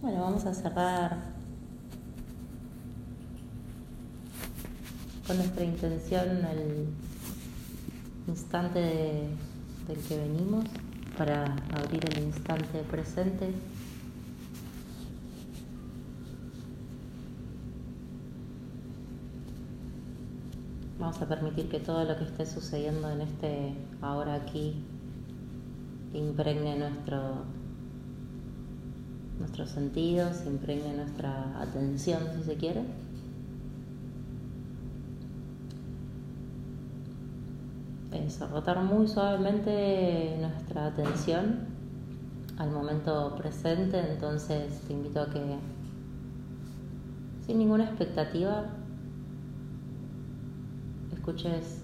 Bueno, vamos a cerrar con nuestra intención el instante de- del que venimos para abrir el instante presente. Vamos a permitir que todo lo que esté sucediendo en este ahora aquí impregne nuestro, nuestros sentidos, impregne nuestra atención si se quiere. Eso, rotar muy suavemente nuestra atención al momento presente, entonces te invito a que sin ninguna expectativa escuches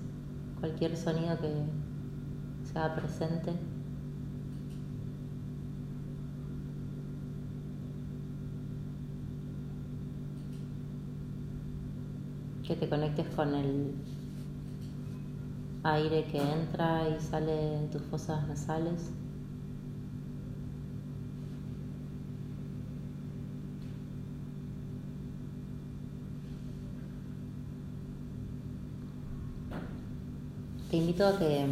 cualquier sonido que sea presente. Que te conectes con el aire que entra y sale en tus fosas nasales. Te invito a que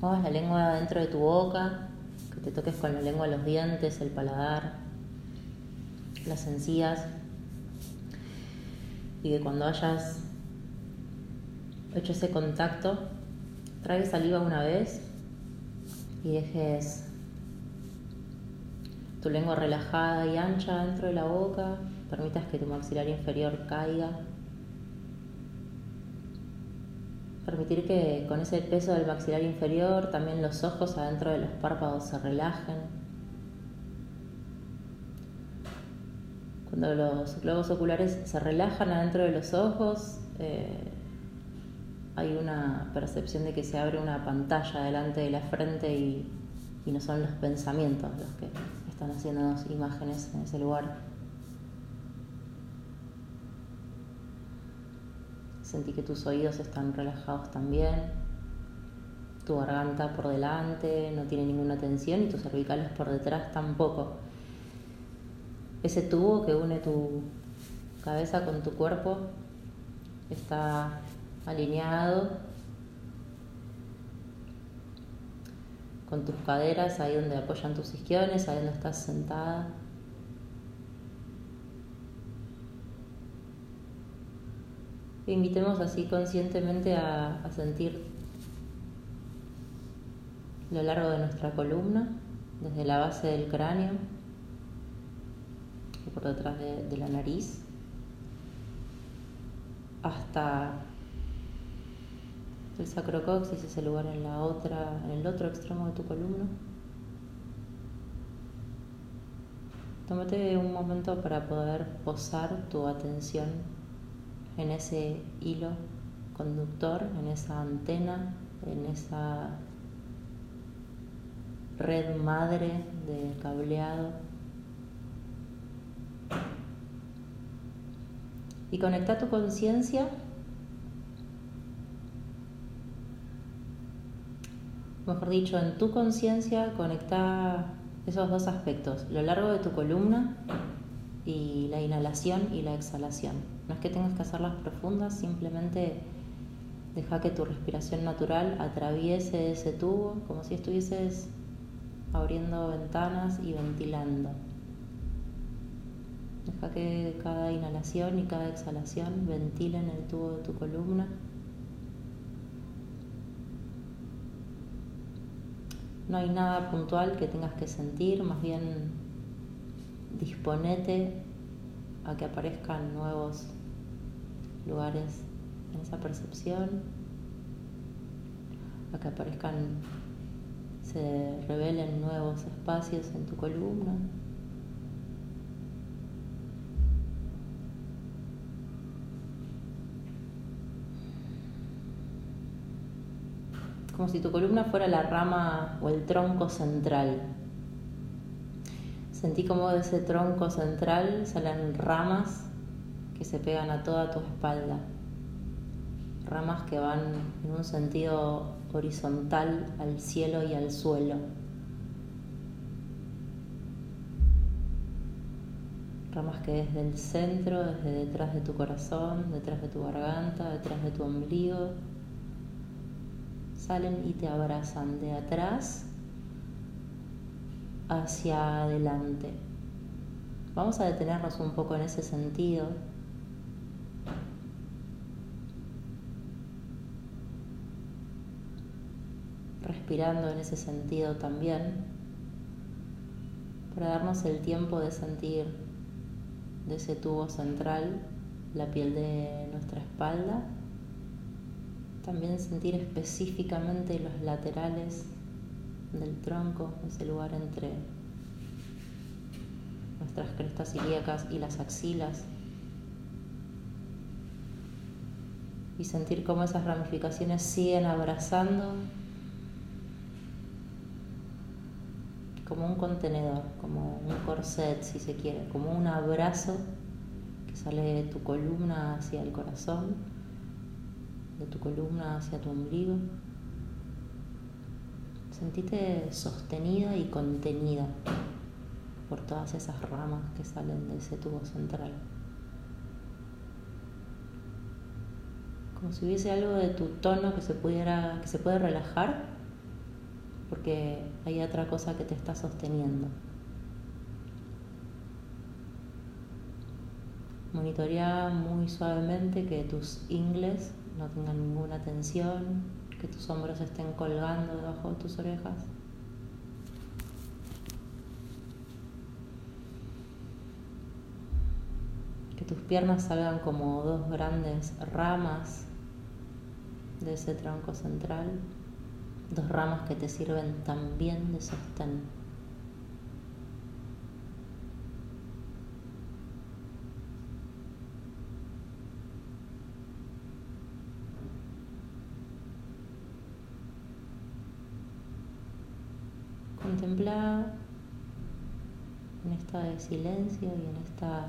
muevas la lengua dentro de tu boca, que te toques con la lengua los dientes, el paladar, las encías y que cuando hayas hecho ese contacto, tragues saliva una vez y dejes tu lengua relajada y ancha dentro de la boca, permitas que tu maxilar inferior caiga Permitir que con ese peso del maxilar inferior también los ojos adentro de los párpados se relajen. Cuando los globos oculares se relajan adentro de los ojos, eh, hay una percepción de que se abre una pantalla delante de la frente y, y no son los pensamientos los que están haciendo imágenes en ese lugar. Sentí que tus oídos están relajados también. Tu garganta por delante no tiene ninguna tensión y tus cervicales por detrás tampoco. Ese tubo que une tu cabeza con tu cuerpo está alineado con tus caderas, ahí donde apoyan tus isquiones, ahí donde estás sentada. Invitemos así conscientemente a, a, sentir lo largo de nuestra columna, desde la base del cráneo por detrás de, de la nariz, hasta el sacrocoxis, ese lugar en la otra, en el otro extremo de tu columna. Tómate un momento para poder posar tu atención en ese hilo conductor, en esa antena, en esa red madre de cableado. Y conecta tu conciencia mejor dicho, en tu conciencia conecta esos dos aspectos, lo largo de tu columna y la inhalación y la exhalación. No es que tengas que hacerlas profundas, simplemente deja que tu respiración natural atraviese ese tubo como si estuvieses abriendo ventanas y ventilando. Deja que cada inhalación y cada exhalación ventilen el tubo de tu columna. No hay nada puntual que tengas que sentir, más bien disponete a que aparezcan nuevos lugares en esa percepción, a que aparezcan, se revelen nuevos espacios en tu columna. Como si tu columna fuera la rama o el tronco central. Sentí como de ese tronco central salen ramas que se pegan a toda tu espalda. Ramas que van en un sentido horizontal al cielo y al suelo. Ramas que desde el centro, desde detrás de tu corazón, detrás de tu garganta, detrás de tu ombligo, salen y te abrazan de atrás hacia adelante. Vamos a detenernos un poco en ese sentido. Respirando en ese sentido también, para darnos el tiempo de sentir de ese tubo central la piel de nuestra espalda. También sentir específicamente los laterales del tronco, ese lugar entre nuestras crestas ilíacas y las axilas. Y sentir cómo esas ramificaciones siguen abrazando como un contenedor, como un corset si se quiere, como un abrazo que sale de tu columna hacia el corazón, de tu columna hacia tu ombligo. Sentite sostenida y contenida por todas esas ramas que salen de ese tubo central. Como si hubiese algo de tu tono que se pudiera, que se puede relajar, porque hay otra cosa que te está sosteniendo. Monitorea muy suavemente que tus ingles no tengan ninguna tensión, que tus hombros estén colgando debajo de tus orejas. Que tus piernas salgan como dos grandes ramas de ese tronco central, dos ramas que te sirven también de sostén. Contempla en esta de silencio y en esta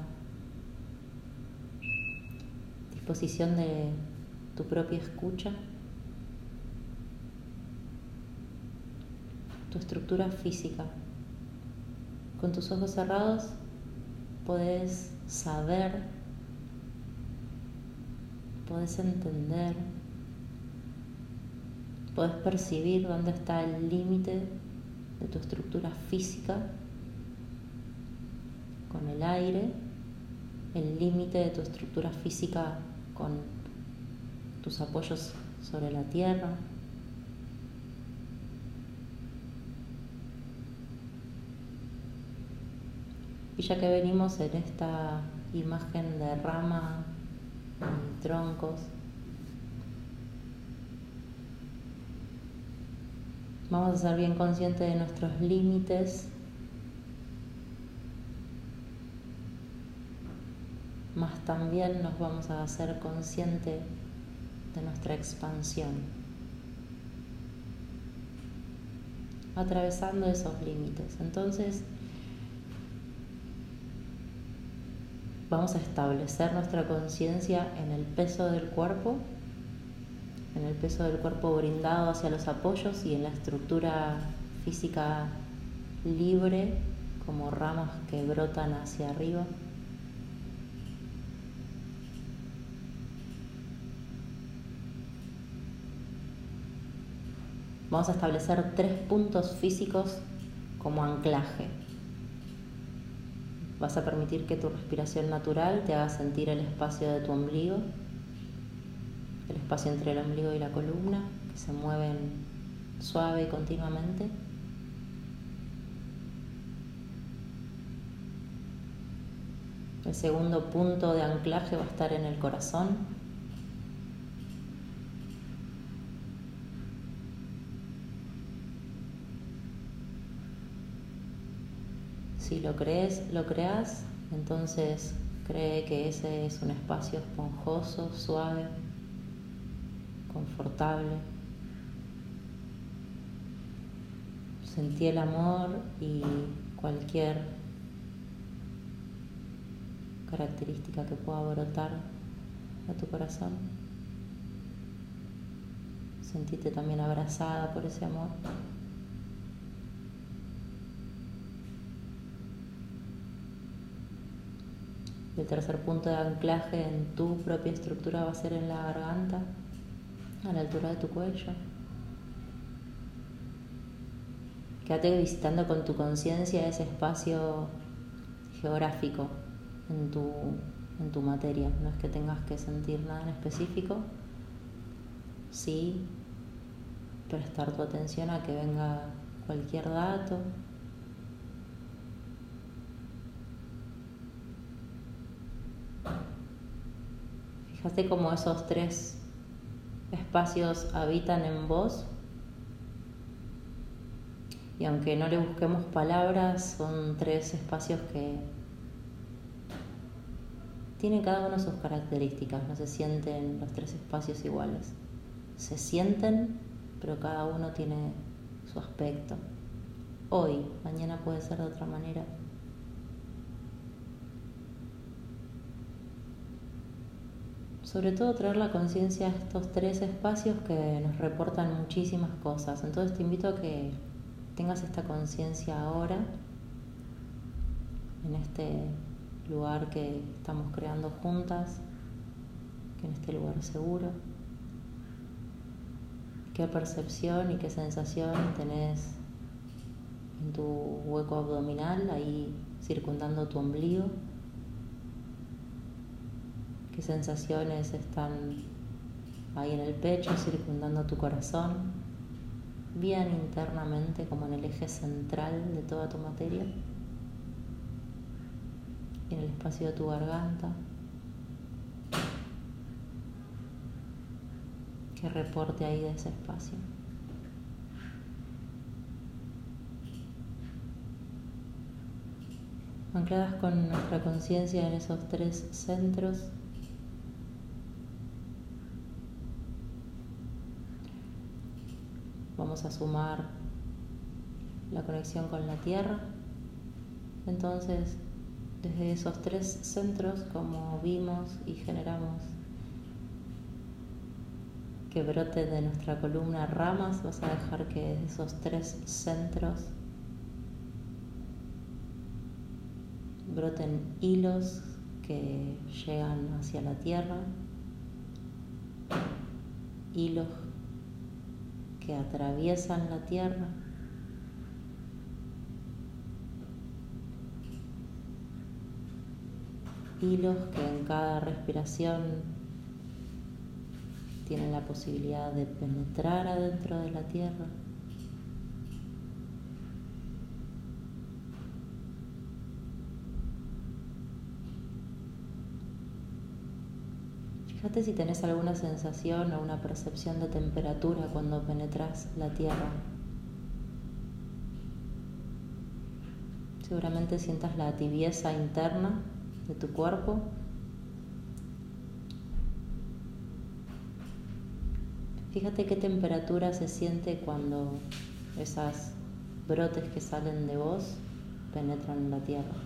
disposición de tu propia escucha, tu estructura física. Con tus ojos cerrados podés saber, podés entender, podés percibir dónde está el límite de tu estructura física con el aire, el límite de tu estructura física con tus apoyos sobre la tierra. Y ya que venimos en esta imagen de rama y troncos, Vamos a ser bien conscientes de nuestros límites, más también nos vamos a hacer conscientes de nuestra expansión, atravesando esos límites. Entonces, vamos a establecer nuestra conciencia en el peso del cuerpo en el peso del cuerpo brindado hacia los apoyos y en la estructura física libre como ramas que brotan hacia arriba. Vamos a establecer tres puntos físicos como anclaje. Vas a permitir que tu respiración natural te haga sentir el espacio de tu ombligo espacio entre el ombligo y la columna, que se mueven suave y continuamente. El segundo punto de anclaje va a estar en el corazón. Si lo crees, lo creas, entonces cree que ese es un espacio esponjoso, suave, confortable. Sentí el amor y cualquier característica que pueda brotar a tu corazón. Sentite también abrazada por ese amor. El tercer punto de anclaje en tu propia estructura va a ser en la garganta, a la altura de tu cuello. Quédate visitando con tu conciencia ese espacio geográfico en tu, en tu materia. No es que tengas que sentir nada en específico, sí prestar tu atención a que venga cualquier dato. Fíjate cómo esos tres espacios habitan en vos y aunque no le busquemos palabras, son tres espacios que tienen cada uno sus características, no se sienten los tres espacios iguales. Se sienten, pero cada uno tiene su aspecto. Hoy, mañana puede ser de otra manera. Sobre todo traer la conciencia a estos tres espacios que nos reportan muchísimas cosas. Entonces te invito a que tengas esta conciencia ahora, en este lugar que estamos creando juntas, que en este lugar seguro. ¿Qué percepción y qué sensación tenés en tu hueco abdominal, ahí circundando tu ombligo? ¿Qué sensaciones están ahí en el pecho, circundando tu corazón? bien internamente como en el eje central de toda tu materia, en el espacio de tu garganta, que reporte ahí de ese espacio. Ancladas con nuestra conciencia en esos tres centros, a sumar la conexión con la tierra. Entonces, desde esos tres centros, como vimos y generamos que brote de nuestra columna ramas, vas a dejar que desde esos tres centros broten hilos que llegan hacia la tierra, hilos que atraviesan la tierra. Hilos que en cada respiración tienen la posibilidad de penetrar adentro de la tierra. Fíjate si tenés alguna sensación o una percepción de temperatura cuando penetras la tierra. Seguramente sientas la tibieza interna de tu cuerpo. Fíjate qué temperatura se siente cuando esas brotes que salen de vos penetran en la tierra.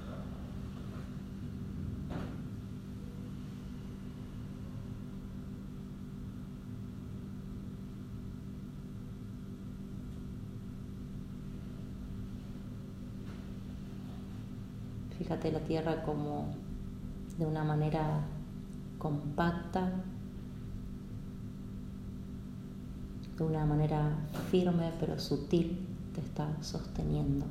Fíjate la tierra como de una manera compacta, de una manera firme pero sutil te está sosteniendo.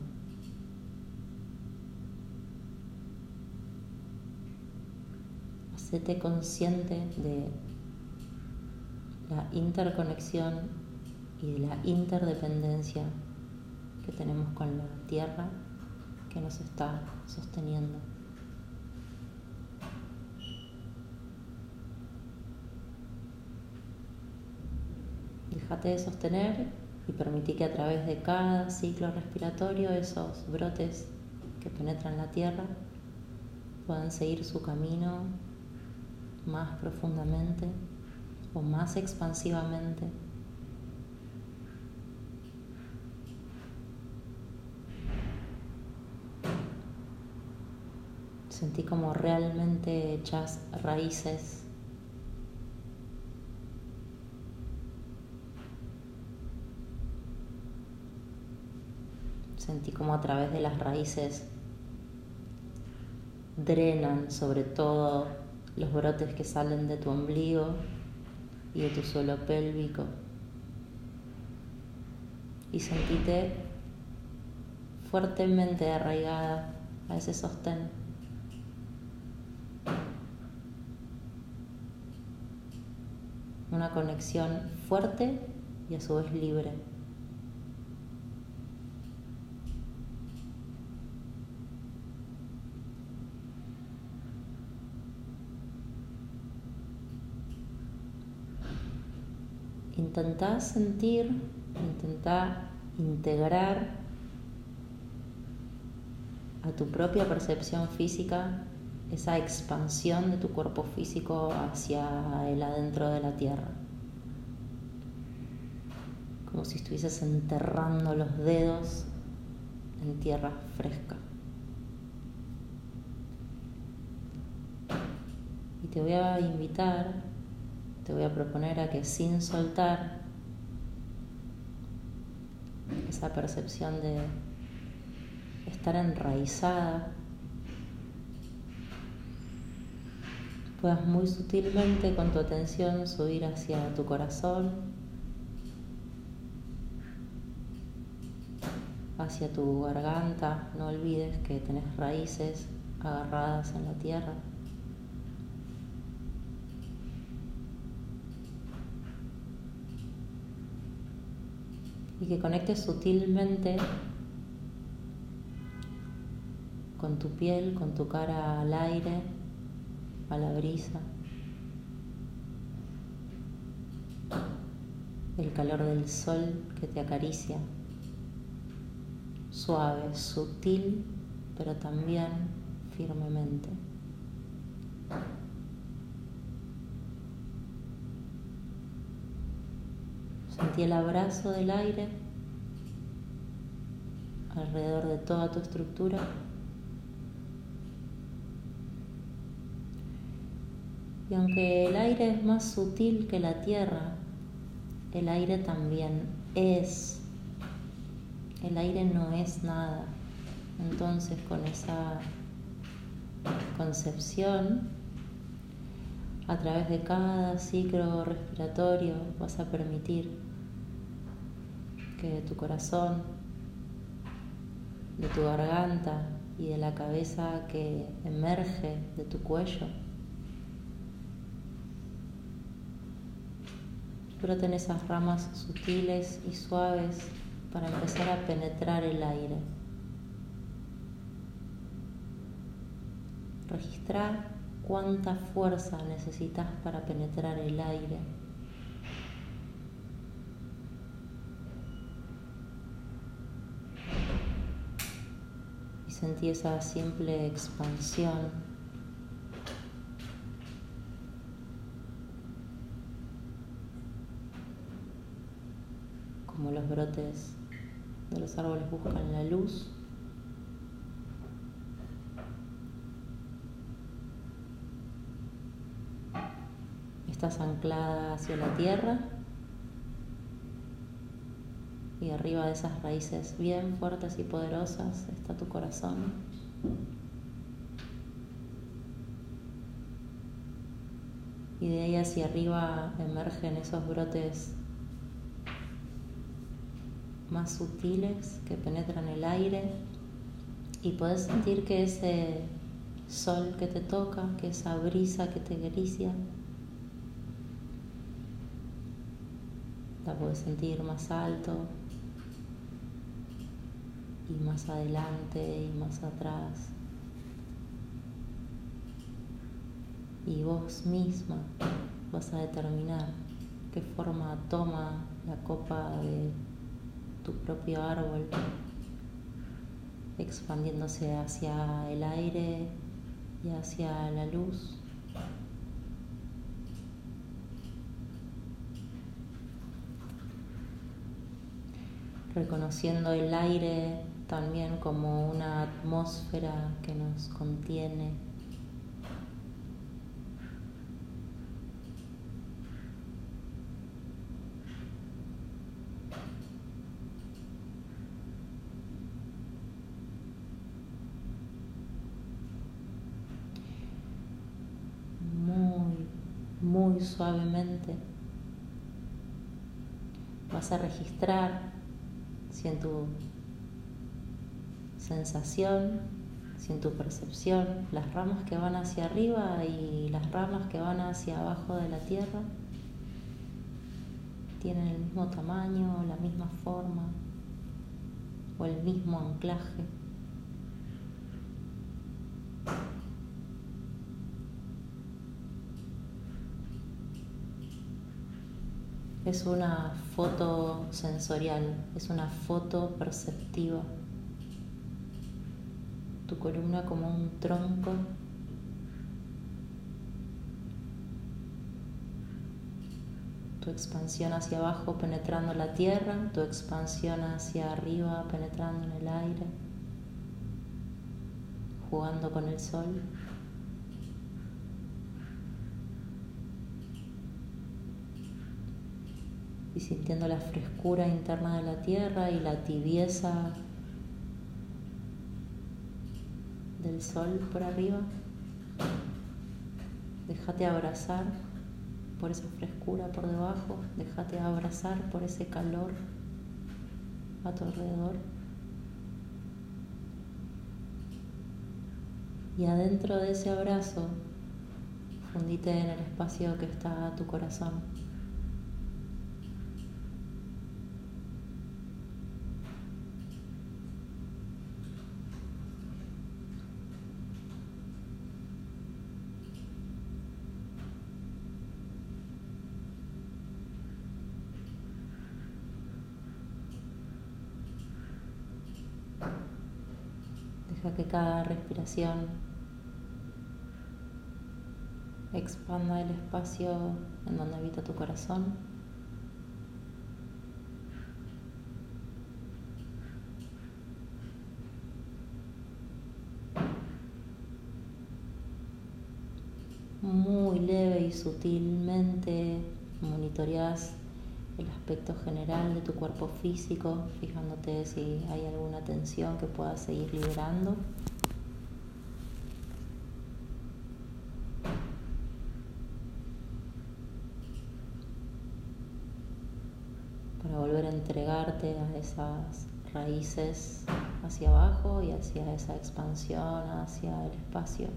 Hacete consciente de la interconexión y de la interdependencia que tenemos con la tierra que nos está sosteniendo. Déjate de sostener y permití que a través de cada ciclo respiratorio esos brotes que penetran la tierra puedan seguir su camino más profundamente o más expansivamente Sentí como realmente echas raíces. Sentí como a través de las raíces drenan sobre todo los brotes que salen de tu ombligo y de tu suelo pélvico. Y sentite fuertemente arraigada a ese sostén. Una conexión fuerte y a su vez libre. Intentá sentir, intentá integrar a tu propia percepción física esa expansión de tu cuerpo físico hacia el adentro de la tierra. Como si estuvieses enterrando los dedos en tierra fresca. Y te voy a invitar, te voy a proponer a que sin soltar esa percepción de estar enraizada puedas muy sutilmente con tu atención subir hacia tu corazón, hacia tu garganta. No olvides que tenés raíces agarradas en la tierra. Y que conectes sutilmente con tu piel, con tu cara al aire a la brisa, el calor del sol que te acaricia, suave, sutil, pero también firmemente. Sentí el abrazo del aire alrededor de toda tu estructura. Y aunque el aire es más sutil que la tierra, el aire también es. El aire no es nada. Entonces con esa concepción, a través de cada ciclo respiratorio vas a permitir que tu corazón, de tu garganta y de la cabeza que emerge de tu cuello, broten esas ramas sutiles y suaves para empezar a penetrar el aire. Registrar cuánta fuerza necesitas para penetrar el aire. Y sentí esa simple expansión como brotes de los árboles buscan la luz. Estás anclada hacia la tierra y arriba de esas raíces bien fuertes y poderosas está tu corazón. Y de ahí hacia arriba emergen esos brotes más sutiles que penetran el aire y puedes sentir que ese sol que te toca, que esa brisa que te acaricia, la puedes sentir más alto y más adelante y más atrás. Y vos misma vas a determinar qué forma toma la copa de tu propio árbol, expandiéndose hacia el aire y hacia la luz. reconociendo el aire también como una atmósfera que nos contiene muy suavemente. Vas a registrar si en tu sensación, si en tu percepción, las ramas que van hacia arriba y las ramas que van hacia abajo de la tierra tienen el mismo tamaño, la misma forma o el mismo anclaje. Es una foto sensorial, es una foto perceptiva. Tu columna como un tronco tu expansión hacia abajo penetrando la tierra, tu expansión hacia arriba penetrando en el aire, jugando con el sol. Y sintiendo la frescura interna de la tierra y la tibieza del sol por arriba. Déjate abrazar por esa frescura por debajo, déjate abrazar por ese calor a tu alrededor. Y adentro de ese abrazo, fundite en el espacio que está tu corazón. Deja que expanda el espacio en donde habita tu corazón. Muy leve y sutilmente monitoreas el aspecto general de tu cuerpo físico, fijándote si hay alguna tensión que puedas seguir liberando. Para volver a entregarte a esas raíces hacia abajo y hacia esa expansión, hacia el espacio.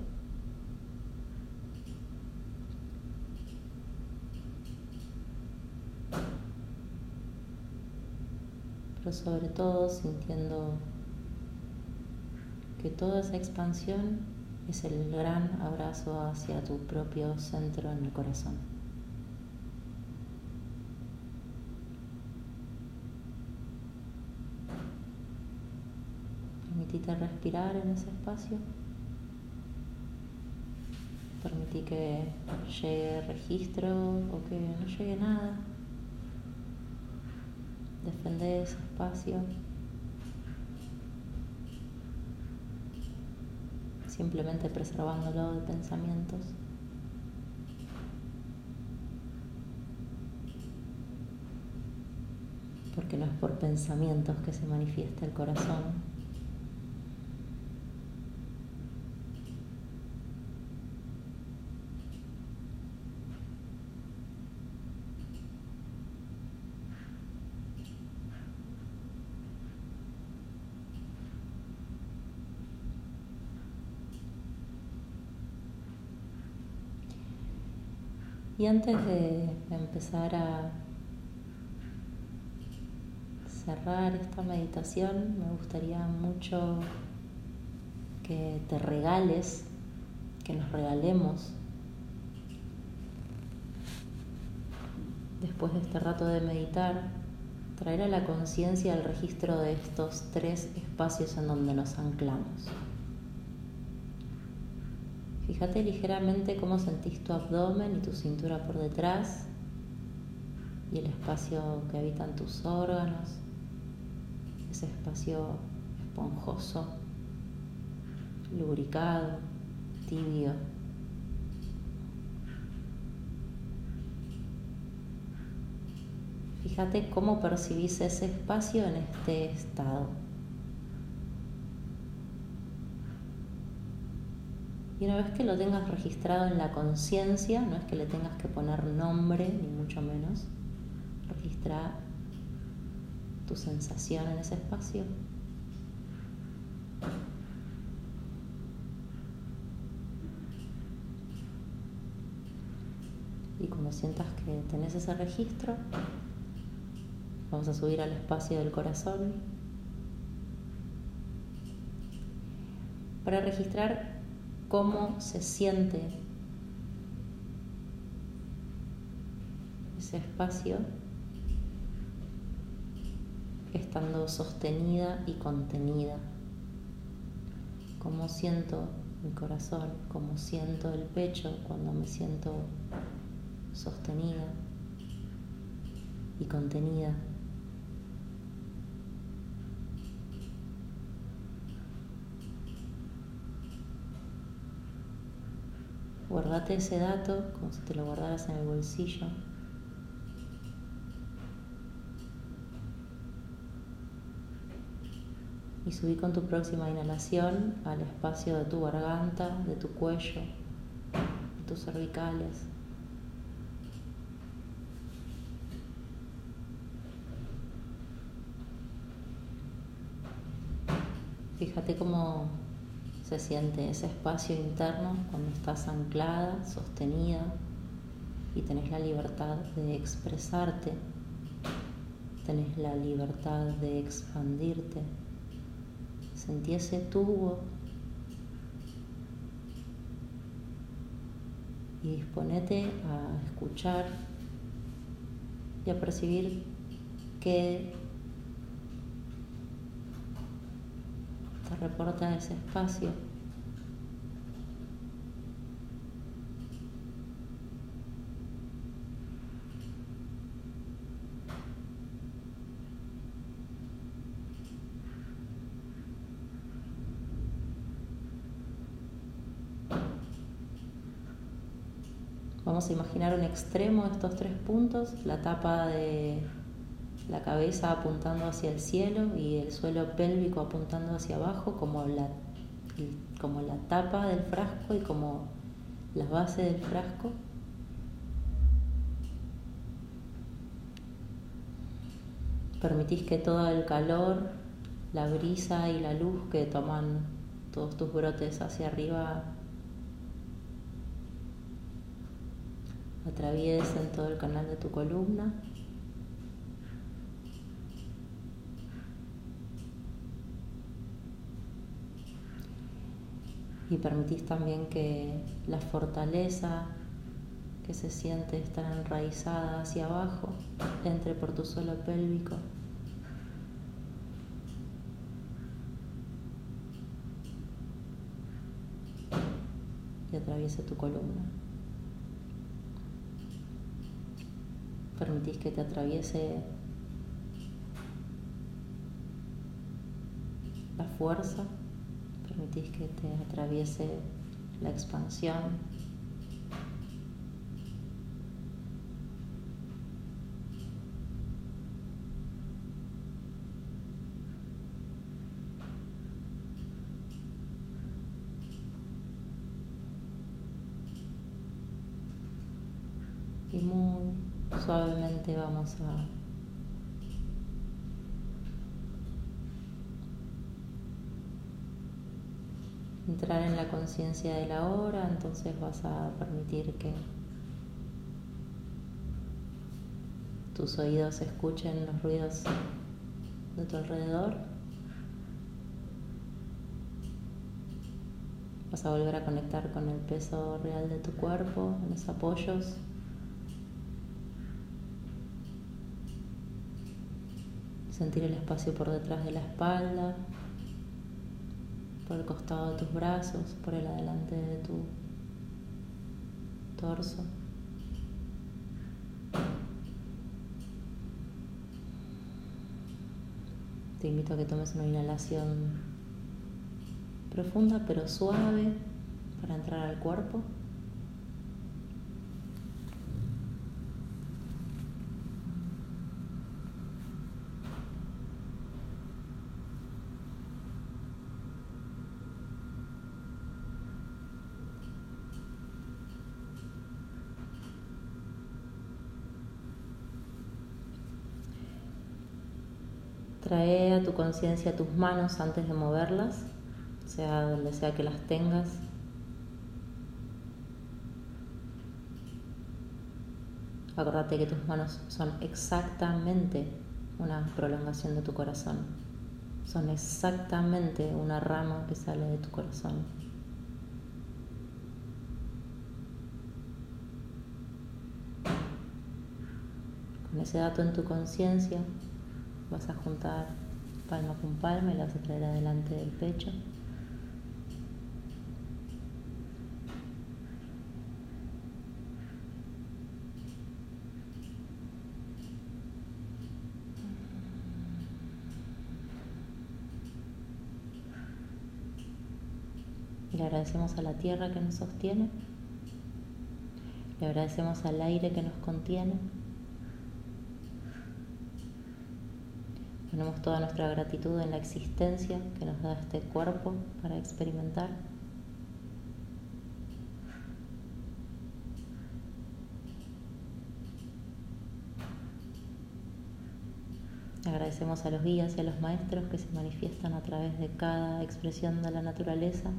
pero sobre todo sintiendo que toda esa expansión es el gran abrazo hacia tu propio centro en el corazón. Permitite respirar en ese espacio. Permití que llegue registro o que no llegue nada defender ese espacio. Simplemente preservándolo de pensamientos. Porque no es por pensamientos que se manifiesta el corazón, Y antes de empezar a cerrar esta meditación, me gustaría mucho que te regales, que nos regalemos después de este rato de meditar, traer a la conciencia el registro de estos tres espacios en donde nos anclamos. Fíjate ligeramente cómo sentís tu abdomen y tu cintura por detrás y el espacio que habitan tus órganos, ese espacio esponjoso, lubricado, tibio. Fíjate cómo percibís ese espacio en este estado. Y una vez que lo tengas registrado en la conciencia, no es que le tengas que poner nombre, ni mucho menos, registra tu sensación en ese espacio. Y cuando sientas que tenés ese registro, vamos a subir al espacio del corazón para registrar cómo se siente ese espacio estando sostenida y contenida. Cómo siento mi corazón, cómo siento el pecho cuando me siento sostenida y contenida. Guardate ese dato como si te lo guardaras en el bolsillo. Y subí con tu próxima inhalación al espacio de tu garganta, de tu cuello, de tus cervicales. Fíjate cómo se siente ese espacio interno cuando estás anclada, sostenida y tenés la libertad de expresarte, tenés la libertad de expandirte. Sentí ese tubo y disponete a escuchar y a percibir que reporta ese espacio. Vamos a imaginar un extremo de estos tres puntos, la tapa de la cabeza apuntando hacia el cielo y el suelo pélvico apuntando hacia abajo como la, como la tapa del frasco y como la base del frasco. Permitís que todo el calor, la brisa y la luz que toman todos tus brotes hacia arriba atraviesen todo el canal de tu columna. Y permitís también que la fortaleza que se siente estar enraizada hacia abajo entre por tu suelo pélvico. y atraviese tu columna. Permitís que te atraviese la fuerza permitís que te atraviese la expansión. Y muy suavemente vamos a entrar en la conciencia de la hora, entonces vas a permitir que tus oídos escuchen los ruidos de tu alrededor. Vas a volver a conectar con el peso real de tu cuerpo, los apoyos. Sentir el espacio por detrás de la espalda por el costado de tus brazos, por el adelante de tu torso. Te invito a que tomes una inhalación profunda pero suave para entrar al cuerpo. Trae a tu conciencia tus manos antes de moverlas, sea donde sea que las tengas. Acordate que tus manos son exactamente una prolongación de tu corazón. Son exactamente una rama que sale de tu corazón. Con ese dato en tu conciencia vas a juntar palma con palma y la vas a traer adelante del pecho. Le agradecemos a la tierra que nos sostiene. Le agradecemos al aire que nos contiene. Ponemos toda nuestra gratitud en la existencia que nos da este cuerpo para experimentar. Agradecemos a los guías y a los maestros que se manifiestan a través de cada expresión de la naturaleza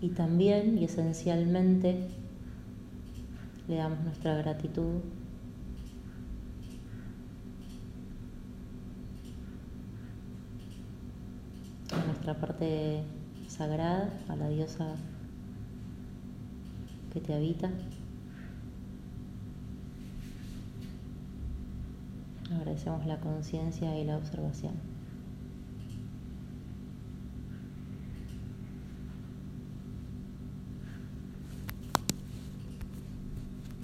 y también y esencialmente le damos nuestra gratitud a nuestra parte sagrada, a la diosa que te habita. Agradecemos la conciencia y la observación.